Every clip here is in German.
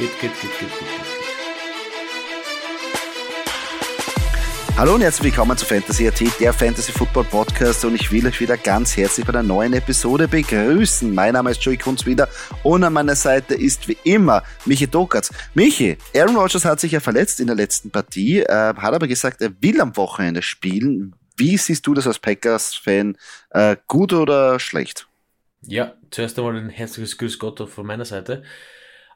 Geht, geht, geht, geht, geht. Hallo und herzlich willkommen zu Fantasy AT, der Fantasy Football Podcast und ich will euch wieder ganz herzlich bei einer neuen Episode begrüßen. Mein Name ist Joey Kunz wieder und an meiner Seite ist wie immer Michi Dokatz. Michi, Aaron Rodgers hat sich ja verletzt in der letzten Partie, äh, hat aber gesagt, er will am Wochenende spielen. Wie siehst du das als Packers-Fan? Äh, gut oder schlecht? Ja, zuerst einmal ein herzliches Grüß Gott von meiner Seite.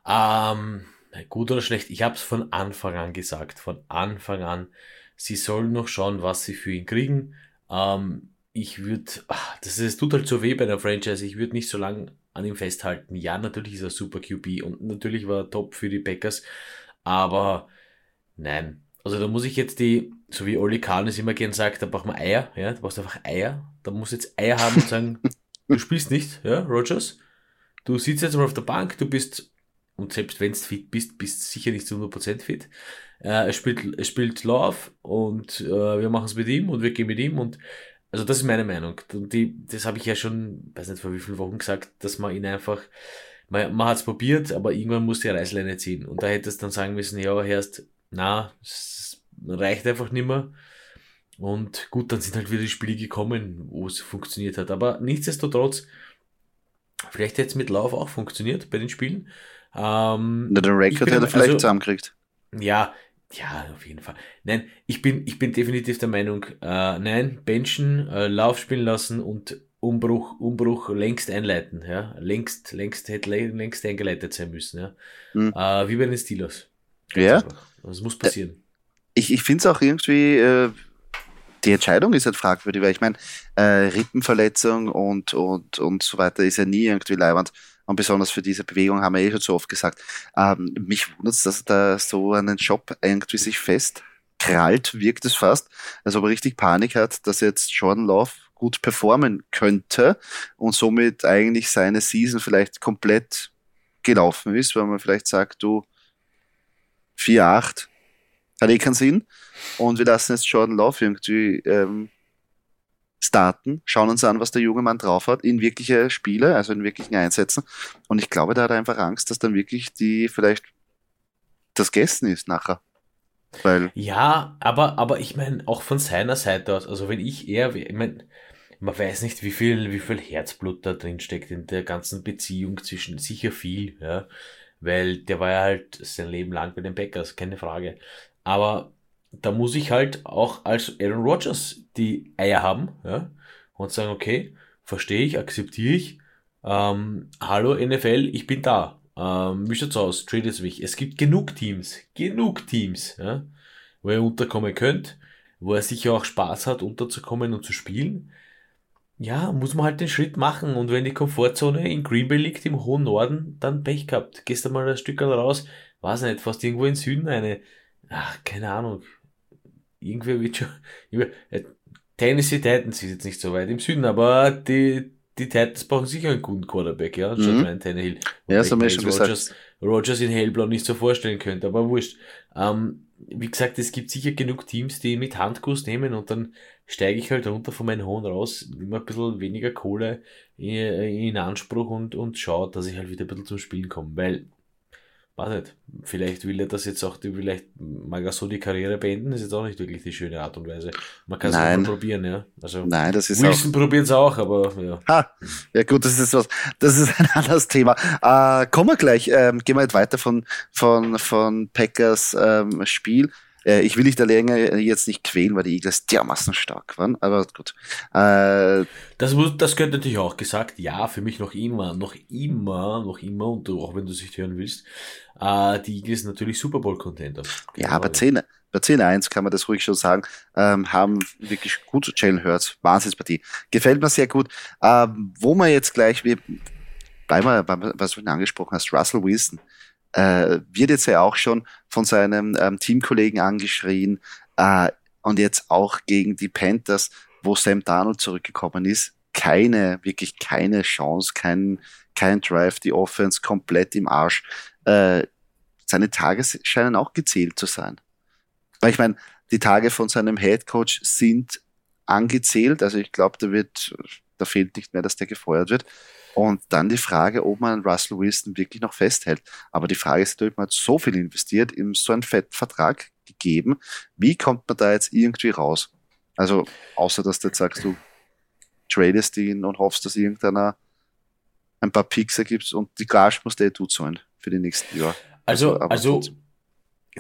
Ähm, gut oder schlecht? Ich habe es von Anfang an gesagt, von Anfang an Sie sollen noch schauen, was sie für ihn kriegen. Ähm, ich würde, das, das tut halt so weh bei der Franchise. Ich würde nicht so lange an ihm festhalten. Ja, natürlich ist er super QB und natürlich war er top für die Packers. Aber nein. Also da muss ich jetzt die, so wie Oli Kahn es immer gern sagt, da braucht man Eier, ja, da brauchst du einfach Eier. Da muss jetzt Eier haben und sagen, du spielst nicht, ja, Rogers. Du sitzt jetzt mal auf der Bank, du bist, und selbst wenn du fit bist, bist du sicher nicht zu 100% fit. Äh, er spielt, er spielt Love und äh, wir machen es mit ihm und wir gehen mit ihm und also das ist meine Meinung. Und die, das habe ich ja schon, weiß nicht vor wie vielen Wochen gesagt, dass man ihn einfach, man, man hat es probiert, aber irgendwann muss die Reißleine ziehen. Und da hätte es dann sagen müssen, ja, erst, na, es reicht einfach nicht mehr. Und gut, dann sind halt wieder die Spiele gekommen, wo es funktioniert hat. Aber nichtsdestotrotz, vielleicht hätte es mit Lauf auch funktioniert bei den Spielen. Ähm, Na, den Record hätte er vielleicht also, zusammengekriegt. Ja, ja, auf jeden Fall. Nein, ich bin, ich bin definitiv der Meinung, äh, nein, benchen, äh, Lauf spielen lassen und Umbruch, Umbruch längst einleiten, ja. Längst, längst, hätte längst eingeleitet sein müssen, ja. Mhm. Äh, wie bei den Steelers. Ganz ja. Das muss passieren. Ich, ich finde es auch irgendwie, äh, die Entscheidung ist halt fragwürdig, weil ich meine, äh, Rippenverletzung und, und, und so weiter ist ja nie irgendwie leibend. Und besonders für diese Bewegung haben wir eh schon so oft gesagt. Ähm, mich wundert es, dass da so einen Job irgendwie sich festkrallt, wirkt es fast, als ob er richtig Panik hat, dass jetzt Jordan Love gut performen könnte und somit eigentlich seine Season vielleicht komplett gelaufen ist, weil man vielleicht sagt, du 4-8 hat eh keinen Sinn und wir lassen jetzt Jordan Love irgendwie ähm, starten, schauen uns an, was der junge Mann drauf hat, in wirkliche Spiele, also in wirklichen Einsätzen. Und ich glaube, da hat er einfach Angst, dass dann wirklich die vielleicht das Gessen ist nachher. Weil ja, aber, aber ich meine, auch von seiner Seite aus, also wenn ich eher, ich meine, man weiß nicht, wie viel, wie viel Herzblut da drin steckt in der ganzen Beziehung zwischen, sicher viel, ja, weil der war ja halt sein Leben lang bei den Packers, keine Frage. Aber da muss ich halt auch als Aaron Rodgers die Eier haben ja, und sagen, okay, verstehe ich, akzeptiere ich. Ähm, hallo NFL, ich bin da. Ähm, wie schaut's aus? Tradet mich. Es gibt genug Teams, genug Teams, ja, wo ihr unterkommen könnt, wo er sicher auch Spaß hat, unterzukommen und zu spielen. Ja, muss man halt den Schritt machen. Und wenn die Komfortzone in Green Bay liegt, im hohen Norden, dann Pech gehabt. Gehst mal ein Stück raus, weiß nicht, fast irgendwo in Süden eine, ach, keine Ahnung, irgendwer wird schon. Äh, Tennessee Titans ist jetzt nicht so weit im Süden, aber die, die Titans brauchen sicher einen guten Quarterback, ja, anstatt mhm. Ryan Tannehill. Ja, so haben schon Rogers, gesagt. Rogers in Hellblau nicht so vorstellen könnte, aber wurscht. Ähm, wie gesagt, es gibt sicher genug Teams, die mit Handkuss nehmen und dann steige ich halt runter von meinen Hohen raus, nehme ein bisschen weniger Kohle in, in Anspruch und, und schaue, dass ich halt wieder ein bisschen zum Spielen komme, weil weiß nicht, vielleicht will er das jetzt auch, vielleicht mag er so die Karriere beenden, ist jetzt auch nicht wirklich die schöne Art und Weise. Man kann es probieren, ja. Also, Nein, das ist Wilson probiert es auch, aber ja. Ha, ja gut, das ist was, das ist ein anderes Thema. Äh, kommen wir gleich, ähm, gehen wir jetzt weiter von, von, von Packers ähm, Spiel. Äh, ich will dich da länger jetzt nicht quälen, weil die Eagles dermaßen stark waren, aber gut. Äh, das, das könnte natürlich auch gesagt, ja, für mich noch immer, noch immer, noch immer, und auch wenn du es nicht hören willst, äh, die Eagles natürlich Super Bowl Contender. Ja, aber 10, bei 10-1 kann man das ruhig schon sagen, ähm, haben wirklich gut Jalen Hurts, Wahnsinnspartie. Gefällt mir sehr gut. Ähm, wo man jetzt gleich, bleiben wir, was du angesprochen hast, Russell Wilson äh, wird jetzt ja auch schon von seinem ähm, Teamkollegen angeschrien äh, und jetzt auch gegen die Panthers, wo Sam Darnold zurückgekommen ist, keine, wirklich keine Chance, kein, kein Drive, die Offense komplett im Arsch. Äh, seine Tage scheinen auch gezählt zu sein. Weil ich meine, die Tage von seinem Head Coach sind angezählt, also ich glaube, da wird, da fehlt nicht mehr, dass der gefeuert wird. Und dann die Frage, ob man Russell Wilson wirklich noch festhält. Aber die Frage ist natürlich, man hat so viel investiert, ihm so einen fetten Vertrag gegeben. Wie kommt man da jetzt irgendwie raus? Also, außer dass du jetzt sagst, du tradest ihn und hoffst, dass irgendeiner ein paar Picks ergibt und die Gage musst du eh du zahlen für die nächsten Jahre. Also, also, also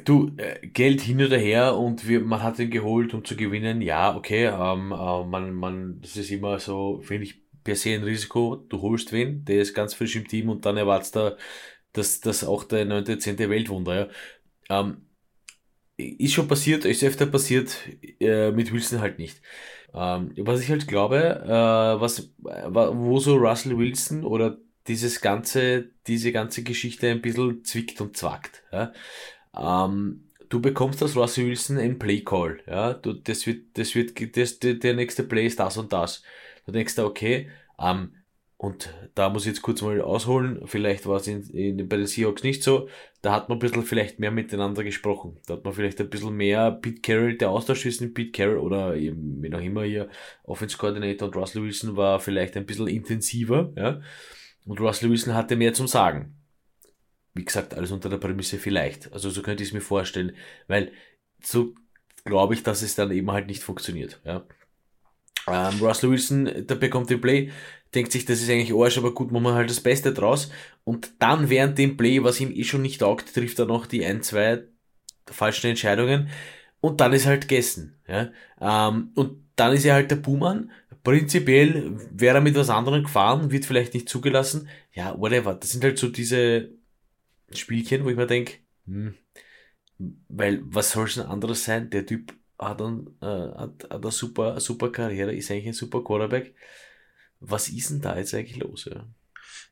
du, äh, Geld hin oder her und wir, man hat ihn geholt, um zu gewinnen. Ja, okay, ähm, äh, man, man, das ist immer so, finde ich, per se ein Risiko. Du holst wen, der ist ganz frisch im Team und dann erwartest du, dass das auch der 9., 10. Weltwunder, ja. Ähm, ist schon passiert, ist öfter passiert, äh, mit Wilson halt nicht. Ähm, was ich halt glaube, äh, was, wo so Russell Wilson oder dieses ganze, diese ganze Geschichte ein bisschen zwickt und zwackt. Ja? Ähm, du bekommst aus Russell Wilson ein Play Call. Ja? Du, das wird, das wird, das, der, der nächste Play ist das und das. Du denkst da, okay, ähm, und da muss ich jetzt kurz mal ausholen, vielleicht war es in, in, bei den Seahawks nicht so, da hat man ein bisschen vielleicht mehr miteinander gesprochen. Da hat man vielleicht ein bisschen mehr Pete Carroll, der Austausch zwischen Pete Carroll oder wie auch immer hier, Offense Coordinator und Russell Wilson war vielleicht ein bisschen intensiver, ja. Und Russell Wilson hatte mehr zum Sagen. Wie gesagt, alles unter der Prämisse vielleicht. Also so könnte ich es mir vorstellen, weil so glaube ich, dass es dann eben halt nicht funktioniert, ja. Ähm, Russell Wilson, der bekommt den Play, denkt sich, das ist eigentlich Arsch, aber gut, machen wir halt das Beste draus. Und dann während dem Play, was ihm eh schon nicht taugt, trifft er noch die ein, zwei falschen Entscheidungen. Und dann ist halt gegessen. Ja? Ähm, und dann ist er halt der Buhmann. Prinzipiell wäre er mit was anderem gefahren, wird vielleicht nicht zugelassen. Ja, whatever. Das sind halt so diese Spielchen, wo ich mir denke, hm, weil was soll es denn anderes sein? Der Typ hat, dann, äh, hat, hat eine super, super Karriere, ist eigentlich ein super Quarterback. Was ist denn da jetzt eigentlich los? Ja?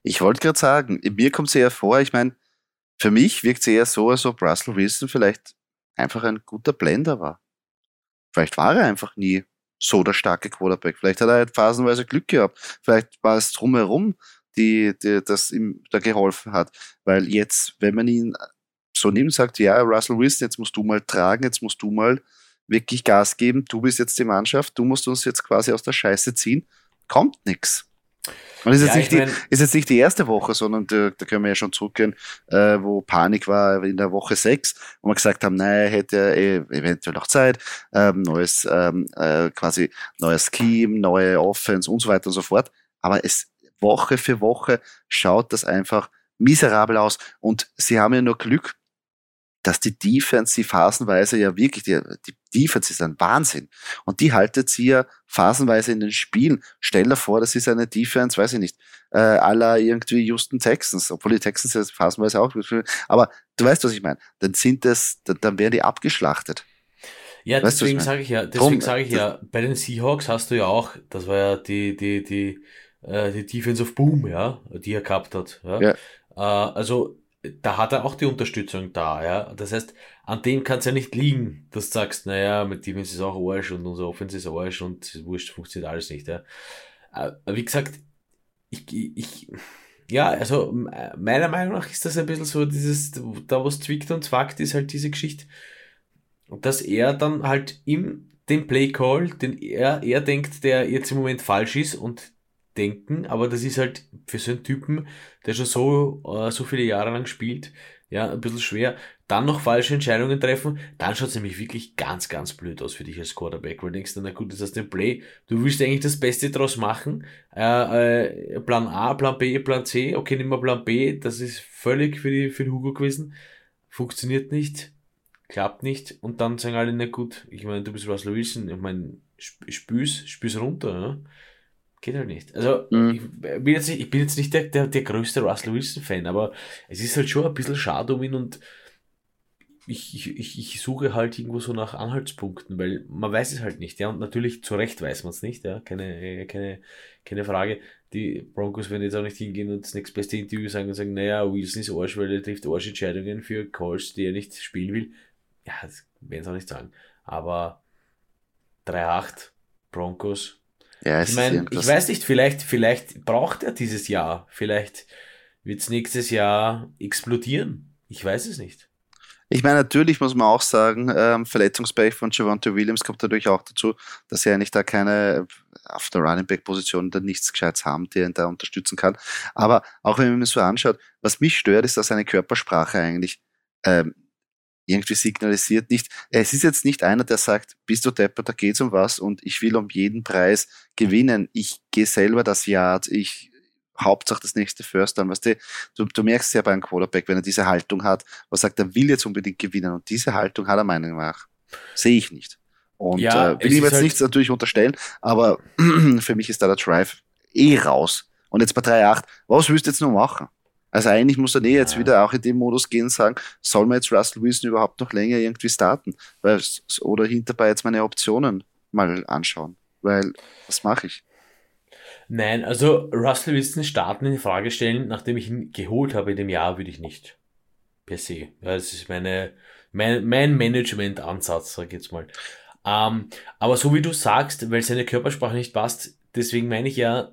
Ich wollte gerade sagen, mir kommt es eher vor, ich meine, für mich wirkt es eher so, als ob Russell Wilson vielleicht einfach ein guter Blender war. Vielleicht war er einfach nie so der starke Quarterback. Vielleicht hat er halt phasenweise Glück gehabt. Vielleicht war es drumherum, die, die das ihm da geholfen hat. Weil jetzt, wenn man ihn so nimmt, sagt, ja, Russell Wilson, jetzt musst du mal tragen, jetzt musst du mal wirklich Gas geben, du bist jetzt die Mannschaft, du musst uns jetzt quasi aus der Scheiße ziehen kommt nichts. Und ist, ja, jetzt nicht die, ist jetzt nicht die erste Woche, sondern da, da können wir ja schon zurückgehen, äh, wo Panik war in der Woche 6, wo wir gesagt haben, naja, hätte er eh eventuell noch Zeit, ähm, neues, ähm, äh, quasi neues Scheme, neue Offense und so weiter und so fort. Aber es Woche für Woche schaut das einfach miserabel aus. Und sie haben ja nur Glück, dass die Defense sie phasenweise ja wirklich, die, die Defense ist ein Wahnsinn. Und die haltet sie ja phasenweise in den Spielen. Stell dir vor, das ist eine Defense, weiß ich nicht, äh, aller irgendwie Houston Texans, obwohl die Texans ja phasenweise auch, aber du weißt, was ich meine. Dann sind das, dann, dann werden die abgeschlachtet. Ja, weißt deswegen sage ich ja, deswegen sage ich ja, bei den Seahawks hast du ja auch, das war ja die, die, die, äh, die Defense of Boom, ja, die er gehabt hat. Ja. ja. Äh, also da hat er auch die Unterstützung da, ja. Das heißt, an dem kann es ja nicht liegen, dass du sagst, naja, mit Defense ist auch Arsch und unser Offense ist Arsch und wurscht, funktioniert alles nicht, ja. Aber äh, wie gesagt, ich, ich, ja, also meiner Meinung nach ist das ein bisschen so dieses, da was zwickt und zwackt, ist halt diese Geschichte, dass er dann halt im den Play Call, den er, er denkt, der jetzt im Moment falsch ist und denken, aber das ist halt für so einen Typen, der schon so, äh, so viele Jahre lang spielt, ja, ein bisschen schwer. Dann noch falsche Entscheidungen treffen, dann schaut es nämlich wirklich ganz, ganz blöd aus für dich als Quarterback, weil du denkst, na gut, das ist den Play, du willst eigentlich das Beste draus machen, äh, äh, Plan A, Plan B, Plan C, okay, nimm mal Plan B, das ist völlig für, die, für den Hugo gewesen, funktioniert nicht, klappt nicht. Und dann sagen alle, na gut, ich meine, du bist Russell Wilson, ich meine, spüß, spüß runter, ne? Geht halt nicht. Also, mhm. ich, bin jetzt nicht, ich bin jetzt nicht der, der, der größte Russell Wilson-Fan, aber es ist halt schon ein bisschen schade um ihn und ich, ich, ich suche halt irgendwo so nach Anhaltspunkten, weil man weiß es halt nicht, ja, und natürlich zu Recht weiß man es nicht, ja, keine, keine, keine Frage. Die Broncos werden jetzt auch nicht hingehen und das nächste beste Interview sagen und sagen, naja, Wilson ist Arsch, weil er trifft Arschentscheidungen für Calls, die er nicht spielen will. Ja, das werden sie auch nicht sagen. Aber 3-8, Broncos, ja, ich meine, ich weiß nicht, vielleicht, vielleicht braucht er dieses Jahr. Vielleicht wird es nächstes Jahr explodieren. Ich weiß es nicht. Ich meine, natürlich muss man auch sagen, ähm, Verletzungspech von Javante Williams kommt natürlich auch dazu, dass sie eigentlich da keine auf der Running Back Position da nichts Gescheites haben, der ihn da unterstützen kann. Aber auch wenn man mir so anschaut, was mich stört, ist, dass seine Körpersprache eigentlich ähm, irgendwie signalisiert nicht, es ist jetzt nicht einer, der sagt, bist du Depper, da geht's um was und ich will um jeden Preis gewinnen. Ich gehe selber das Yard, ich Hauptsache das nächste First dann, weißt du, du, du merkst ja beim Quarterback, wenn er diese Haltung hat, was sagt, er will jetzt unbedingt gewinnen und diese Haltung hat er meiner Meinung nach. Sehe ich nicht. Und ja, äh, will ihm jetzt halt nichts natürlich unterstellen, aber für mich ist da der Drive eh raus. Und jetzt bei 3.8, was willst du jetzt noch machen? Also eigentlich muss er eh jetzt wieder auch in dem Modus gehen und sagen, soll man jetzt Russell Wilson überhaupt noch länger irgendwie starten? Weil, oder hinterbei jetzt meine Optionen mal anschauen. Weil, was mache ich? Nein, also Russell Wilson starten in Frage stellen, nachdem ich ihn geholt habe in dem Jahr, würde ich nicht. Per se. Ja, das ist meine, mein, mein Management-Ansatz, sag ich jetzt mal. Ähm, aber so wie du sagst, weil seine Körpersprache nicht passt, deswegen meine ich ja,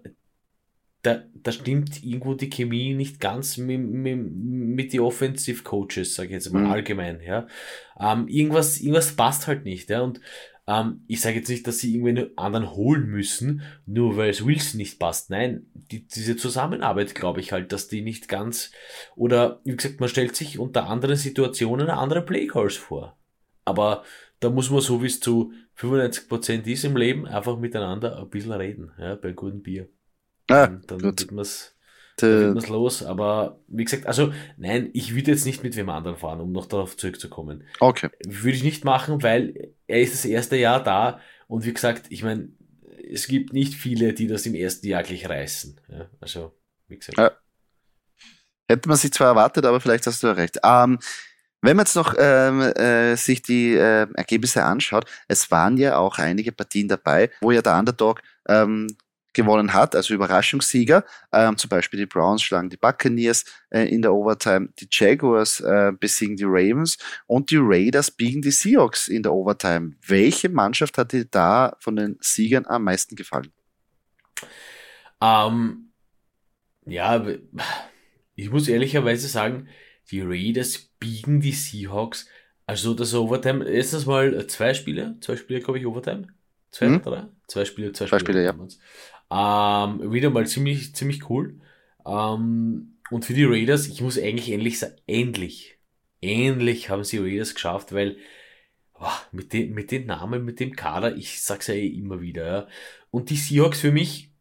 da, da stimmt irgendwo die Chemie nicht ganz mit, mit, mit die Offensive Coaches, sage ich jetzt mal mhm. allgemein, ja. Ähm, irgendwas, irgendwas passt halt nicht, ja. Und ähm, ich sage jetzt nicht, dass sie irgendwen anderen holen müssen, nur weil es Wilson nicht passt. Nein, die, diese Zusammenarbeit glaube ich halt, dass die nicht ganz, oder wie gesagt, man stellt sich unter anderen Situationen andere Playcalls vor. Aber da muss man so wie es zu 95% ist im Leben, einfach miteinander ein bisschen reden, ja, bei gutem Bier. Ah, dann, gut. wird man es los. Aber wie gesagt, also nein, ich würde jetzt nicht mit wem anderen fahren, um noch darauf zurückzukommen. Okay. Würde ich nicht machen, weil er ist das erste Jahr da und wie gesagt, ich meine, es gibt nicht viele, die das im ersten Jahr gleich reißen. Ja, also, wie gesagt. Ja. Hätte man sich zwar erwartet, aber vielleicht hast du ja recht. Ähm, wenn man jetzt noch ähm, äh, sich die äh, Ergebnisse anschaut, es waren ja auch einige Partien dabei, wo ja der Underdog ähm, gewonnen hat, also Überraschungssieger. Ähm, zum Beispiel die Browns schlagen die Buccaneers äh, in der Overtime, die Jaguars äh, besiegen die Ravens und die Raiders biegen die Seahawks in der Overtime. Welche Mannschaft hat dir da von den Siegern am meisten gefallen? Ähm, ja, ich muss ehrlicherweise sagen, die Raiders biegen die Seahawks. Also das Overtime, erstens mal zwei Spiele, zwei Spiele, glaube ich, Overtime. Zwei hm? oder Zwei Spiele, zwei, zwei Spiele, Spiele ja. Ähm, wieder mal ziemlich, ziemlich cool. Ähm, und für die Raiders, ich muss eigentlich endlich sagen, endlich, endlich haben sie Raiders geschafft, weil boah, mit, den, mit den Namen, mit dem Kader, ich sag's ja eh immer wieder, ja. Und die Seahawks für mich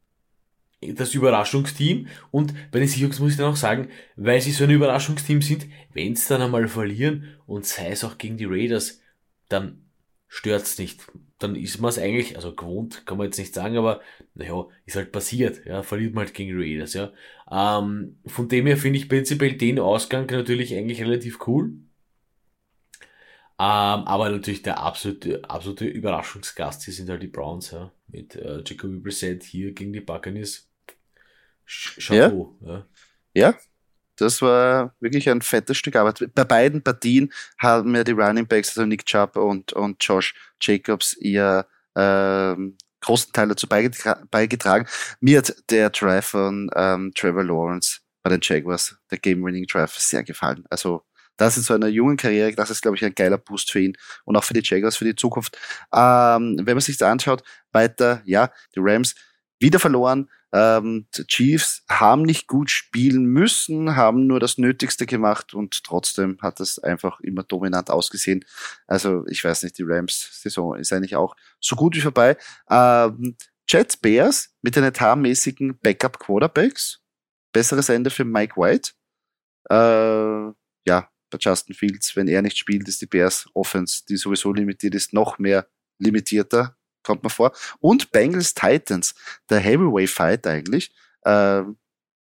das Überraschungsteam und bei den Seahawks muss ich dann auch sagen, weil sie so ein Überraschungsteam sind, wenn sie dann einmal verlieren und sei es auch gegen die Raiders, dann stört's nicht dann ist man es eigentlich, also gewohnt kann man jetzt nicht sagen, aber naja, ist halt passiert, ja, verliert man halt gegen Raiders, ja. Ähm, von dem her finde ich prinzipiell den Ausgang natürlich eigentlich relativ cool. Ähm, aber natürlich der absolute, absolute Überraschungsgast hier sind halt die Browns, ja, mit äh, Jacoby Brissett hier gegen die Buccaneers. Chapeau, ja. ja. ja. Das war wirklich ein fettes Stück Arbeit. Bei beiden Partien haben ja die Running Backs, also Nick Chubb und, und Josh Jacobs, ihr ähm, großen Teil dazu beigetra beigetragen. Mir hat der Drive von ähm, Trevor Lawrence bei den Jaguars, der Game-Winning Drive, sehr gefallen. Also das in so einer jungen Karriere, das ist, glaube ich, ein geiler Boost für ihn und auch für die Jaguars für die Zukunft. Ähm, wenn man sich das anschaut, weiter, ja, die Rams wieder verloren, ähm, Chiefs haben nicht gut spielen müssen, haben nur das Nötigste gemacht und trotzdem hat es einfach immer dominant ausgesehen. Also ich weiß nicht, die Rams-Saison ist eigentlich auch so gut wie vorbei. Ähm, Jets Bears mit den etatmäßigen Backup-Quarterbacks. Besseres Ende für Mike White. Äh, ja, bei Justin Fields, wenn er nicht spielt, ist die Bears Offense, die sowieso limitiert ist, noch mehr limitierter kommt mir vor. Und Bengals Titans, der Heavyweight Fight eigentlich, äh,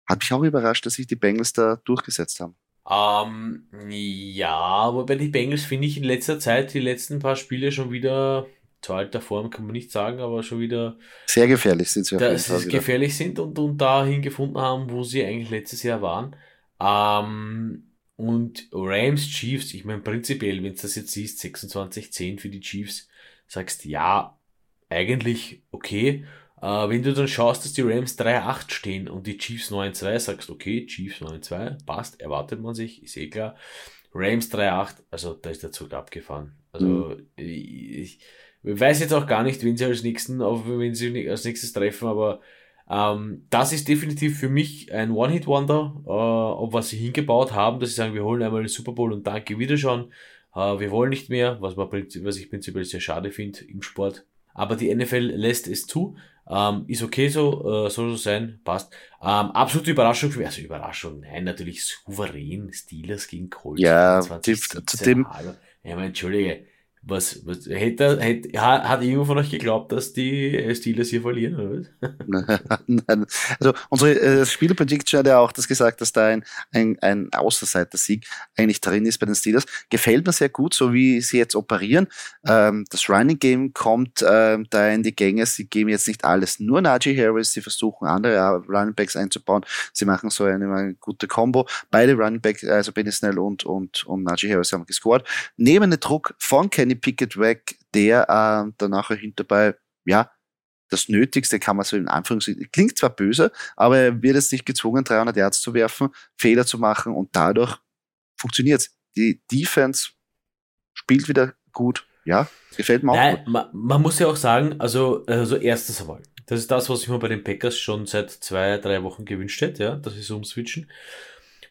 hat mich auch überrascht, dass sich die Bengals da durchgesetzt haben. Ähm, ja, aber bei den Bengals finde ich in letzter Zeit die letzten paar Spiele schon wieder zu alter Form kann man nicht sagen, aber schon wieder sehr gefährlich sind sie. Dass sie gefährlich sind und, und dahin gefunden haben, wo sie eigentlich letztes Jahr waren. Ähm, und Rams Chiefs, ich meine prinzipiell, wenn es das jetzt siehst, 26-10 für die Chiefs, sagst ja, eigentlich okay. Äh, wenn du dann schaust, dass die Rams 3-8 stehen und die Chiefs 9-2, sagst okay, Chiefs 9-2, passt, erwartet man sich, ist eh klar. Rams 3-8, also da ist der Zug abgefahren. Also mhm. ich, ich, weiß jetzt auch gar nicht, wen sie als nächsten, auf wen sie als nächstes treffen, aber ähm, das ist definitiv für mich ein One-Hit-Wonder, äh, ob was sie hingebaut haben, dass sie sagen, wir holen einmal den Super Bowl und danke wieder schon. Äh, wir wollen nicht mehr, was, man, was ich prinzipiell sehr schade finde im Sport. Aber die NFL lässt es zu. Ähm, ist okay so, äh, soll so sein, passt. Ähm, absolute Überraschung für mich, also Überraschung, nein, natürlich souverän, Steelers gegen Colts. Ja, 2017, zu dem, ja, aber entschuldige, was, was hätte, hätte, hat irgendwo von euch geglaubt, dass die Steelers hier verlieren, oder? Nein. Also unsere äh, Spieler-Prediction hat ja auch das gesagt, dass da ein, ein, ein Außenseiter-Sieg eigentlich drin ist bei den Steelers. Gefällt mir sehr gut, so wie sie jetzt operieren. Ähm, das Running Game kommt ähm, da in die Gänge. Sie geben jetzt nicht alles nur Najee Harris, sie versuchen andere Running Backs einzubauen. Sie machen so eine, eine gute Combo. Beide Running Backs, also Benny Snell und, und, und Najee Harris haben gescored. Nehmen den Druck von Kenny Pickett weg, der äh, dann nachher hinterbei, ja, das Nötigste kann man so in Anführungszeichen, klingt zwar böse, aber er wird jetzt nicht gezwungen, 300 Yards zu werfen, Fehler zu machen und dadurch funktioniert Die Defense spielt wieder gut. Ja, gefällt mir auch Nein, gut. Man, man, muss ja auch sagen, also, also erstes einmal, das ist das, was ich mir bei den Packers schon seit zwei, drei Wochen gewünscht hätte, ja, dass sie so umswitchen.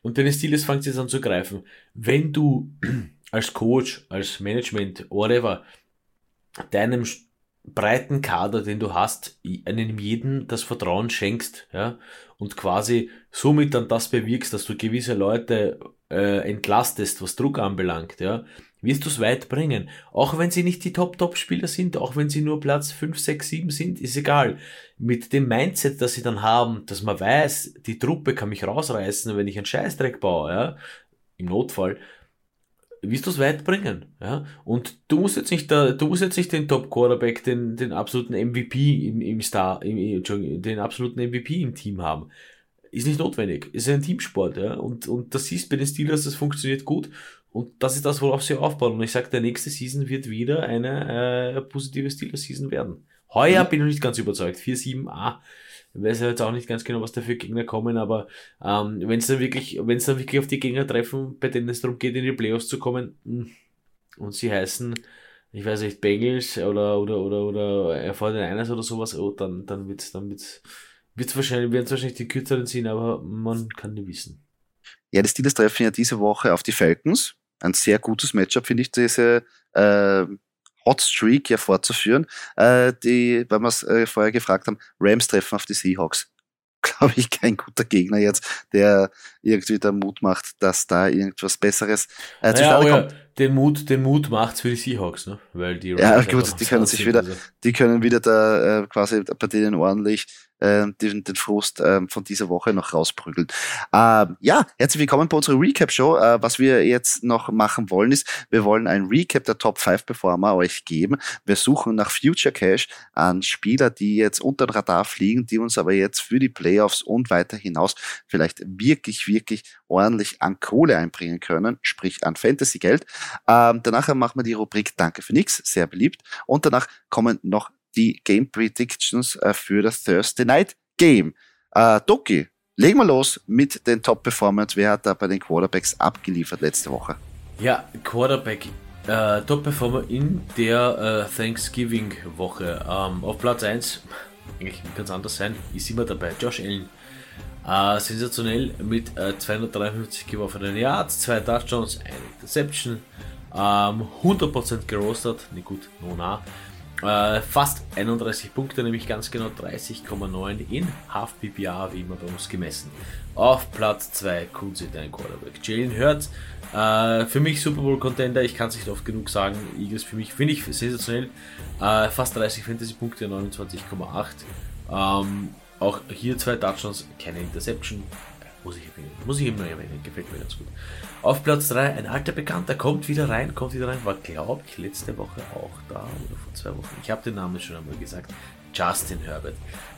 Und deine Steelers fängt jetzt an zu greifen. Wenn du als Coach, als Management, whatever, deinem breiten Kader, den du hast, einem jeden das Vertrauen schenkst, ja, und quasi somit dann das bewirkst, dass du gewisse Leute äh, entlastest, was Druck anbelangt, ja, wirst du es weit bringen. Auch wenn sie nicht die Top-Top-Spieler sind, auch wenn sie nur Platz 5, 6, 7 sind, ist egal. Mit dem Mindset, das sie dann haben, dass man weiß, die Truppe kann mich rausreißen, wenn ich einen Scheißdreck baue, ja, im Notfall, wirst du es weit bringen. Ja? Und du musst jetzt nicht, da, du musst jetzt nicht den Top Quarterback, den, den absoluten MVP im, im Star, im, den absoluten MVP im Team haben. Ist nicht notwendig. Ist ein Teamsport, ja. Und, und das siehst bei den Steelers, das funktioniert gut. Und das ist das, worauf sie aufbauen. Und ich sage, der nächste Season wird wieder eine äh, positive Steelers-Season werden. Heuer mhm. bin ich noch nicht ganz überzeugt. 4-7a ich weiß ja jetzt auch nicht ganz genau, was da für Gegner kommen, aber ähm, wenn es dann wirklich, wenn es wirklich auf die Gegner treffen, bei denen es darum geht, in die Playoffs zu kommen, hm, und sie heißen, ich weiß nicht, Bengals oder oder oder oder vor den Einers oder sowas, oh, dann dann wird's dann wird's wird's wahrscheinlich werden wahrscheinlich die kürzeren ziehen, aber man kann nie wissen. Ja, die Steelers treffen ja diese Woche auf die Falcons. Ein sehr gutes Matchup, finde ich, diese äh, Hot Streak ja fortzuführen, äh, die, weil wir es äh, vorher gefragt haben, Rams treffen auf die Seahawks. Glaube ich, kein guter Gegner jetzt, der irgendwie da Mut macht, dass da irgendwas Besseres äh, zustande naja, kommt. Den Mut, den Mut macht's für die Seahawks, ne? Weil die ja, gut, die können sich wieder, also. die können wieder da äh, quasi bei denen ordentlich äh, den, den Frust äh, von dieser Woche noch rausprügeln. Äh, ja, herzlich willkommen bei unserer Recap-Show. Äh, was wir jetzt noch machen wollen, ist, wir wollen ein Recap der Top 5 Performer euch geben. Wir suchen nach Future Cash an Spieler, die jetzt unter den Radar fliegen, die uns aber jetzt für die Playoffs und weiter hinaus vielleicht wirklich, wirklich ordentlich an Kohle einbringen können, sprich an Fantasy-Geld. Ähm, danach machen wir die Rubrik Danke für nix, sehr beliebt. Und danach kommen noch die Game Predictions äh, für das Thursday Night Game. Äh, Doki, legen wir los mit den Top Performance. Wer hat da bei den Quarterbacks abgeliefert letzte Woche? Ja, Quarterback. Äh, Top Performer in der äh, Thanksgiving Woche. Ähm, auf Platz 1, eigentlich ganz anders sein, ist immer dabei. Josh Allen. Äh, sensationell mit äh, 253 geworfenen Yards, zwei Touchdowns, eine Interception, ähm, 100% gerostet, ne gut, no nah. Äh, fast 31 Punkte, nämlich ganz genau 30,9 in Half PPA, wie immer bei uns gemessen. Auf Platz 2 Kunze, dein Quarterback. Jalen Hurts, äh, für mich Super Bowl Contender, ich kann es nicht oft genug sagen. Eagles für mich, finde ich sensationell. Äh, fast 30 Fantasy Punkte, 29,8. Ähm, auch hier zwei Touchdowns, keine Interception. Muss ich erwähnen. Muss ich immer erwähnen, gefällt mir ganz gut. Auf Platz 3 ein alter Bekannter, kommt wieder rein, kommt wieder rein, war glaube ich letzte Woche auch da oder vor zwei Wochen. Ich habe den Namen schon einmal gesagt. Justin Herbert.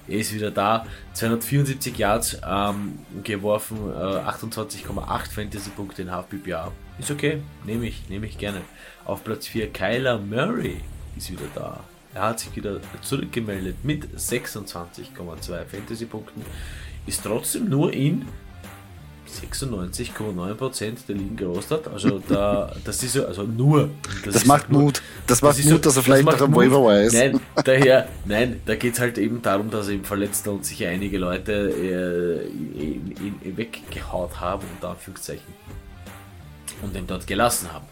Er ist wieder da, 274 Yards ähm, geworfen, äh, 28,8 Fantasy-Punkte in Half-PPA. Ist okay, nehme ich, nehme ich gerne. Auf Platz 4 Kyler Murray ist wieder da. Er hat sich wieder zurückgemeldet mit 26,2 Fantasy-Punkten. Ist trotzdem nur in 96,9% der Ligen gerostet. Also da, das ist so, also nur. Das, das macht nur, Mut. Das macht das Mut, so, dass er vielleicht noch am Waiver ist. Nein, daher, nein, da geht es halt eben darum, dass er eben verletzt und sich einige Leute äh, weggehaut haben, unter Anführungszeichen. Und ihn dort gelassen haben.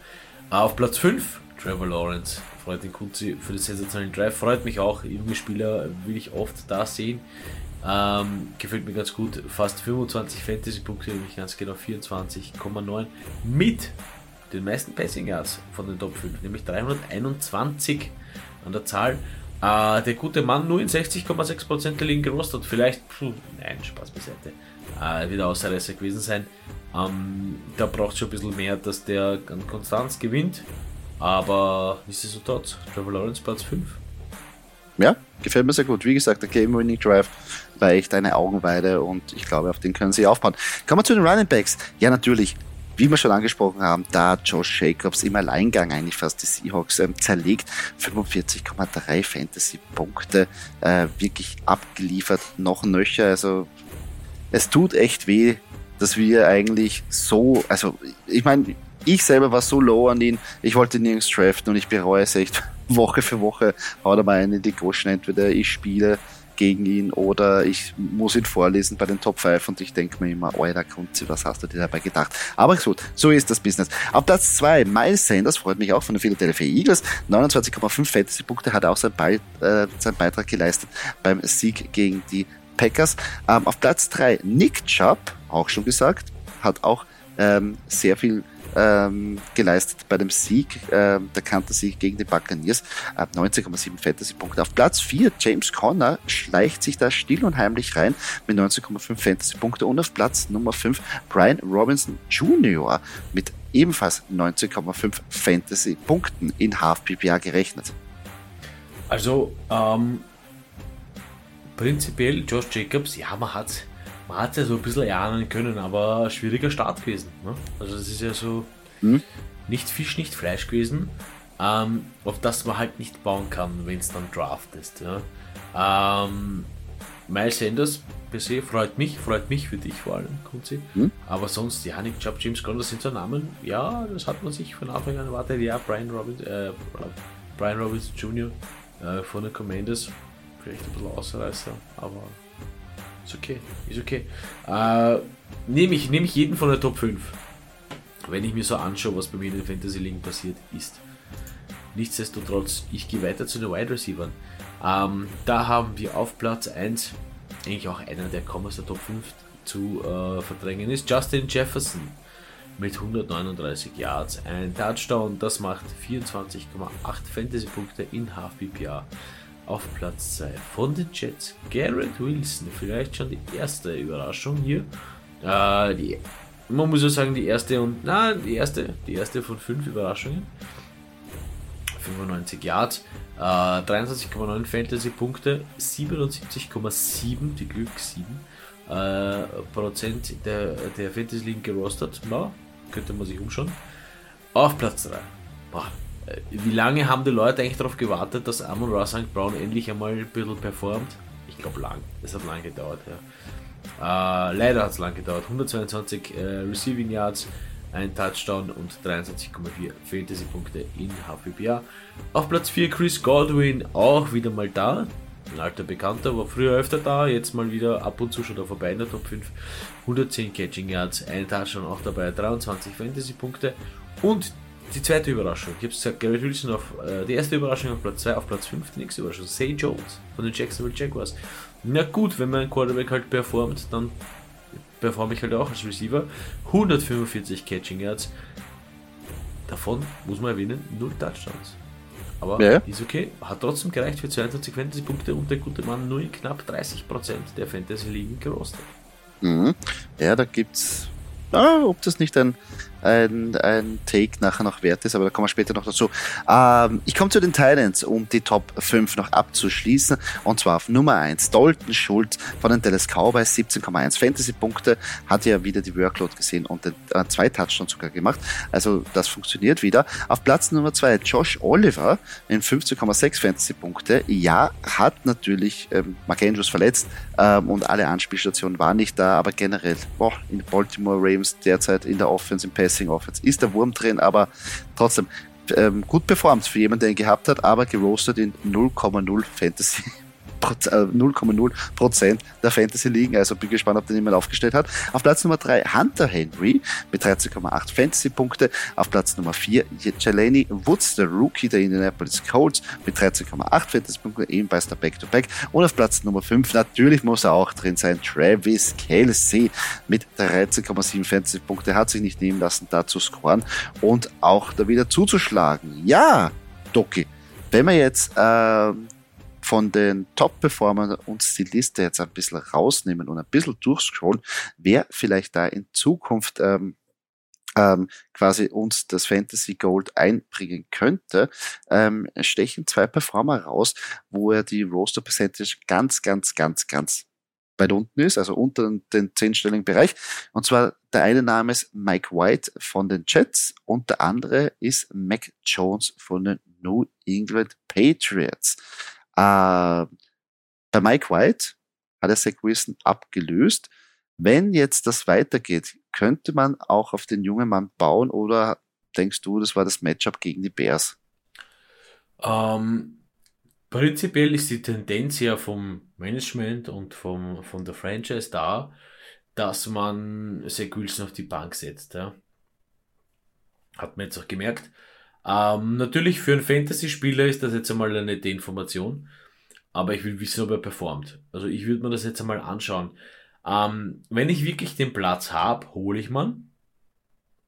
Auf Platz 5, Trevor Lawrence. Freut den Kunzi für den sensationellen Drive. Freut mich auch. Junge Spieler will ich oft da sehen. Ähm, gefällt mir ganz gut. Fast 25 Fantasy-Punkte, nämlich ganz genau 24,9 mit den meisten Passing Yards von den Top 5, nämlich 321 an der Zahl. Äh, der gute Mann nur in 60,6% der Ligen gerostet. Vielleicht, pfuh, nein, Spaß beiseite. Äh, wieder Ausreißer gewesen sein. Ähm, da braucht es schon ein bisschen mehr, dass der an Konstanz gewinnt. Aber nichtsdestotrotz, Trevor Lawrence Platz 5. Ja, gefällt mir sehr gut. Wie gesagt, der Game Winning Drive war echt eine Augenweide und ich glaube, auf den können sie aufbauen. Kommen wir zu den Running Backs. Ja, natürlich, wie wir schon angesprochen haben, da Josh Jacobs im Alleingang eigentlich fast die Seahawks ähm, zerlegt. 45,3 Fantasy-Punkte, äh, wirklich abgeliefert, noch nöcher. Also es tut echt weh, dass wir eigentlich so, also ich meine, ich selber war so low an ihn, ich wollte nirgends draften und ich bereue es echt Woche für Woche. Haut er mal in die Goschen, entweder ich spiele gegen ihn oder ich muss ihn vorlesen bei den Top 5 und ich denke mir immer, Alter Kunzi, was hast du dir dabei gedacht? Aber gut, so ist das Business. Auf Platz 2, Miles Sanders, freut mich auch von den Philadelphia Eagles, 29,5 Fantasy-Punkte, hat auch seinen, Be äh, seinen Beitrag geleistet beim Sieg gegen die Packers. Ähm, auf Platz 3, Nick Chubb, auch schon gesagt, hat auch ähm, sehr viel ähm, geleistet bei dem Sieg, äh, der Kanter-Sieg gegen die Buccaneers. Äh, 19,7 Fantasy-Punkte. Auf Platz 4 James Conner schleicht sich da still und heimlich rein mit 19,5 Fantasy-Punkte und auf Platz Nummer 5 Brian Robinson Jr. mit ebenfalls 19,5 Fantasy-Punkten in Half-PPA gerechnet. Also, ähm, prinzipiell Josh Jacobs, ja, man hat man hat es ja so ein bisschen erahnen können, aber schwieriger Start gewesen. Ne? Also es ist ja so mhm. nicht Fisch, nicht Fleisch gewesen, ähm, auf das man halt nicht bauen kann, wenn es dann Draft ist. Ja? Ähm, Miles Sanders per se freut mich, freut mich für dich vor allem, Kunzi. Mhm. Aber sonst, ja, Nick Chubb, James Conner, das sind so Namen, ja, das hat man sich von Anfang an erwartet. Ja, Brian Robbins, äh, Brian Robbins Jr. Äh, von den Commanders, vielleicht ein bisschen Ausreißer, aber ist okay, ist okay. Äh, Nehme ich, nehm ich jeden von der Top 5. Wenn ich mir so anschaue, was bei mir in den Fantasy League passiert ist. Nichtsdestotrotz, ich gehe weiter zu den Wide Receivers. Ähm, da haben wir auf Platz 1 eigentlich auch einer, der kaum aus der Top 5 zu äh, verdrängen ist, Justin Jefferson mit 139 Yards, ein Touchdown, das macht 24,8 Fantasy-Punkte in Half PPA auf Platz 2 von den Jets. Garrett Wilson, vielleicht schon die erste Überraschung hier. Äh, die, man muss ja sagen, die erste und na, die erste, die erste von fünf Überraschungen. 95 Yards, äh, 23,9 Fantasy-Punkte, 77,7, die Glück 7 äh, Prozent der, der Fantasy-Ligen gerostet. Na, könnte man sich umschauen. Auf Platz 3. Boah, wie lange haben die Leute eigentlich darauf gewartet, dass Amon Ross St. Brown endlich einmal ein bisschen performt? Ich glaube lang. Es hat lange gedauert, ja. Äh, leider hat es lang gedauert. 122 äh, Receiving Yards, ein Touchdown und 23,4 Fantasy-Punkte in HPBA. Auf Platz 4 Chris Godwin, auch wieder mal da. Ein alter Bekannter, war früher öfter da, jetzt mal wieder ab und zu schon da vorbei in der Top 5. 110 Catching Yards, ein Touchdown auch dabei, 23 Fantasy-Punkte und die zweite Überraschung. Ich habe gesagt, Garrett Wilson auf äh, die erste Überraschung auf Platz 2, auf Platz 5 die nächste Überraschung. Say Jones von den Jacksonville Jaguars. Na gut, wenn mein Quarterback halt performt, dann performe ich halt auch als Receiver. 145 Catching Yards. Davon muss man erwähnen, 0 Touchdowns. Aber ja. ist okay. Hat trotzdem gereicht für 22 Fantasy-Punkte und der gute Mann nur in knapp 30% der Fantasy-Ligen gerostet. Mhm. Ja, da gibt's. Ah, ob das nicht ein ein, ein Take nachher noch wert ist, aber da kommen wir später noch dazu. Ähm, ich komme zu den Titans, um die Top 5 noch abzuschließen. Und zwar auf Nummer 1, Dalton Schultz von den Dallas Cowboys, 17,1 Fantasy-Punkte, hat ja wieder die Workload gesehen und den, äh, zwei Touchdowns sogar gemacht. Also das funktioniert wieder. Auf Platz Nummer 2, Josh Oliver in 15,6 Fantasy-Punkte. Ja, hat natürlich ähm, Mark Andrews verletzt ähm, und alle Anspielstationen waren nicht da, aber generell, boah, in Baltimore Ravens derzeit in der Offense, im Passing Offense. Ist der Wurm drin, aber trotzdem ähm, gut performt für jemanden, der ihn gehabt hat, aber gerostet in 0,0 Fantasy 0,0% äh, der Fantasy ligen. Also bin gespannt, ob den jemand aufgestellt hat. Auf Platz Nummer 3 Hunter Henry mit 13,8 Fantasy-Punkte. Auf Platz Nummer 4 Jelani Woods, der Rookie der Indianapolis Colts mit 13,8 Fantasy-Punkte, ebenfalls der Back-to-Back. -Back. Und auf Platz Nummer 5 natürlich muss er auch drin sein, Travis Kelsey mit 13,7 Fantasy-Punkte. Hat sich nicht nehmen lassen, da zu scoren und auch da wieder zuzuschlagen. Ja, Doki. Wenn wir jetzt äh, von den Top-Performern uns die Liste jetzt ein bisschen rausnehmen und ein bisschen durchscrollen, wer vielleicht da in Zukunft ähm, ähm, quasi uns das Fantasy Gold einbringen könnte, ähm, stechen zwei Performer raus, wo er die Roster Percentage ganz, ganz, ganz, ganz weit unten ist, also unter den zehnstelligen Bereich. Und zwar der eine Name ist Mike White von den Jets und der andere ist Mac Jones von den New England Patriots. Äh, bei Mike White hat er Zach Wilson abgelöst. Wenn jetzt das weitergeht, könnte man auch auf den jungen Mann bauen oder denkst du, das war das Matchup gegen die Bears? Ähm, prinzipiell ist die Tendenz ja vom Management und vom, von der Franchise da, dass man Zach Wilson auf die Bank setzt. Ja. Hat man jetzt auch gemerkt. Ähm, natürlich für einen Fantasy-Spieler ist das jetzt einmal eine nette Information, aber ich will wissen, ob er performt. Also ich würde mir das jetzt einmal anschauen. Ähm, wenn ich wirklich den Platz habe, hole ich man,